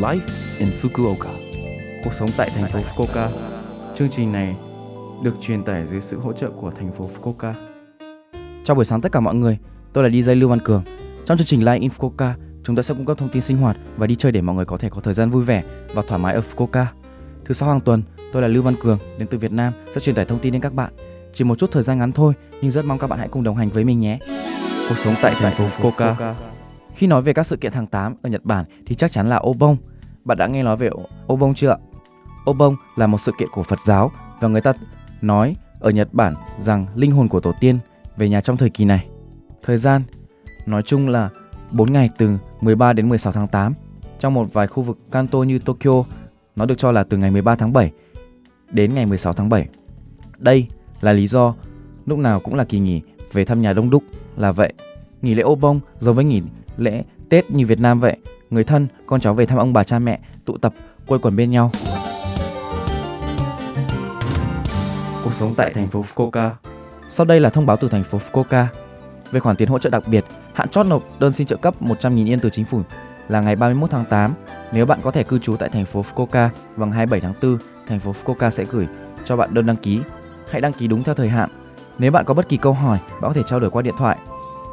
Life in Fukuoka. Cuộc sống tại thành phố Fukuoka. Chương trình này được truyền tải dưới sự hỗ trợ của thành phố Fukuoka. Chào buổi sáng tất cả mọi người, tôi là DJ Lưu Văn Cường. Trong chương trình Live in Fukuoka, chúng ta sẽ cung cấp thông tin sinh hoạt và đi chơi để mọi người có thể có thời gian vui vẻ và thoải mái ở Fukuoka. Thứ sáu hàng tuần, tôi là Lưu Văn Cường đến từ Việt Nam sẽ truyền tải thông tin đến các bạn. Chỉ một chút thời gian ngắn thôi, nhưng rất mong các bạn hãy cùng đồng hành với mình nhé. Cuộc sống tại thành phố Fukuoka. Khi nói về các sự kiện tháng 8 ở Nhật Bản thì chắc chắn là Obon. Bạn đã nghe nói về ô bông chưa ạ? bông là một sự kiện của Phật giáo và người ta nói ở Nhật Bản rằng linh hồn của tổ tiên về nhà trong thời kỳ này. Thời gian nói chung là 4 ngày từ 13 đến 16 tháng 8. Trong một vài khu vực Kanto như Tokyo, nó được cho là từ ngày 13 tháng 7 đến ngày 16 tháng 7. Đây là lý do lúc nào cũng là kỳ nghỉ về thăm nhà đông đúc là vậy. Nghỉ lễ Obon giống với nghỉ lễ Tết như Việt Nam vậy. Người thân, con cháu về thăm ông bà cha mẹ, tụ tập, quây quần bên nhau. Cuộc sống tại thành phố Fukuoka Sau đây là thông báo từ thành phố Fukuoka về khoản tiền hỗ trợ đặc biệt, hạn chót nộp đơn xin trợ cấp 100.000 yên từ chính phủ là ngày 31 tháng 8. Nếu bạn có thể cư trú tại thành phố Fukuoka vào ngày 27 tháng 4, thành phố Fukuoka sẽ gửi cho bạn đơn đăng ký. Hãy đăng ký đúng theo thời hạn. Nếu bạn có bất kỳ câu hỏi, bạn có thể trao đổi qua điện thoại.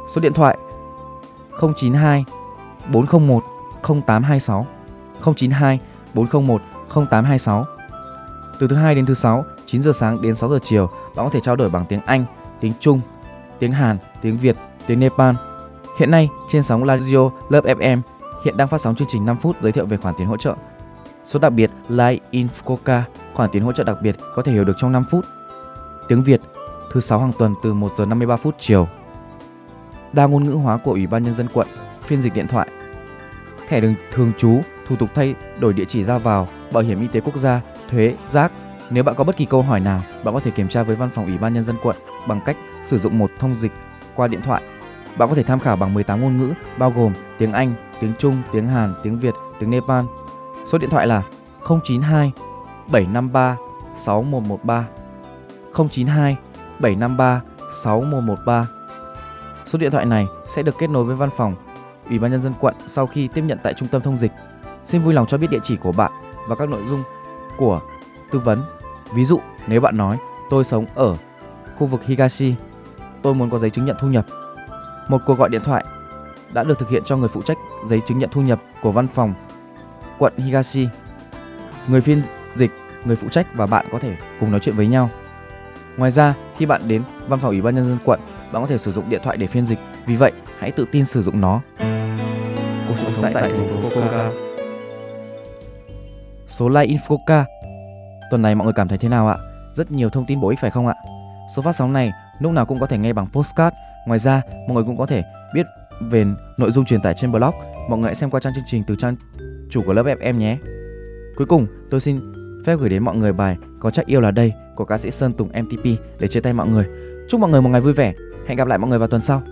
Số điện thoại 092 401 0826 092 401 0826 Từ thứ hai đến thứ sáu, 9 giờ sáng đến 6 giờ chiều, bạn có thể trao đổi bằng tiếng Anh, tiếng Trung, tiếng Hàn, tiếng Việt, tiếng Nepal. Hiện nay, trên sóng Radio Love FM hiện đang phát sóng chương trình 5 phút giới thiệu về khoản tiền hỗ trợ. Số đặc biệt Live in Fukuoka, khoản tiền hỗ trợ đặc biệt có thể hiểu được trong 5 phút. Tiếng Việt, thứ sáu hàng tuần từ 1 giờ 53 phút chiều. Đa ngôn ngữ hóa của Ủy ban Nhân dân quận, phiên dịch điện thoại. Thẻ đường thường trú, thủ tục thay đổi địa chỉ ra vào, bảo hiểm y tế quốc gia, thuế, rác. Nếu bạn có bất kỳ câu hỏi nào, bạn có thể kiểm tra với văn phòng Ủy ban Nhân dân quận bằng cách sử dụng một thông dịch qua điện thoại. Bạn có thể tham khảo bằng 18 ngôn ngữ bao gồm tiếng Anh, tiếng Trung, tiếng Hàn, tiếng Việt, tiếng Nepal. Số điện thoại là 092 753 6113 092 753 6113 Số điện thoại này sẽ được kết nối với văn phòng Ủy ban nhân dân quận sau khi tiếp nhận tại trung tâm thông dịch. Xin vui lòng cho biết địa chỉ của bạn và các nội dung của tư vấn. Ví dụ, nếu bạn nói tôi sống ở khu vực Higashi, tôi muốn có giấy chứng nhận thu nhập. Một cuộc gọi điện thoại đã được thực hiện cho người phụ trách giấy chứng nhận thu nhập của văn phòng quận Higashi. Người phiên dịch, người phụ trách và bạn có thể cùng nói chuyện với nhau. Ngoài ra, khi bạn đến văn phòng Ủy ban nhân dân quận, bạn có thể sử dụng điện thoại để phiên dịch. Vì vậy, hãy tự tin sử dụng nó. Cuộc sống tại thành phố Fukuoka. Số like Infoca. Tuần này mọi người cảm thấy thế nào ạ? Rất nhiều thông tin bổ ích phải không ạ? Số phát sóng này lúc nào cũng có thể nghe bằng postcard. Ngoài ra, mọi người cũng có thể biết về nội dung truyền tải trên blog. Mọi người hãy xem qua trang chương trình từ trang chủ của lớp FM nhé. Cuối cùng, tôi xin phép gửi đến mọi người bài Có chắc yêu là đây của ca sĩ Sơn Tùng MTP để chia tay mọi người. Chúc mọi người một ngày vui vẻ. Hẹn gặp lại mọi người vào tuần sau.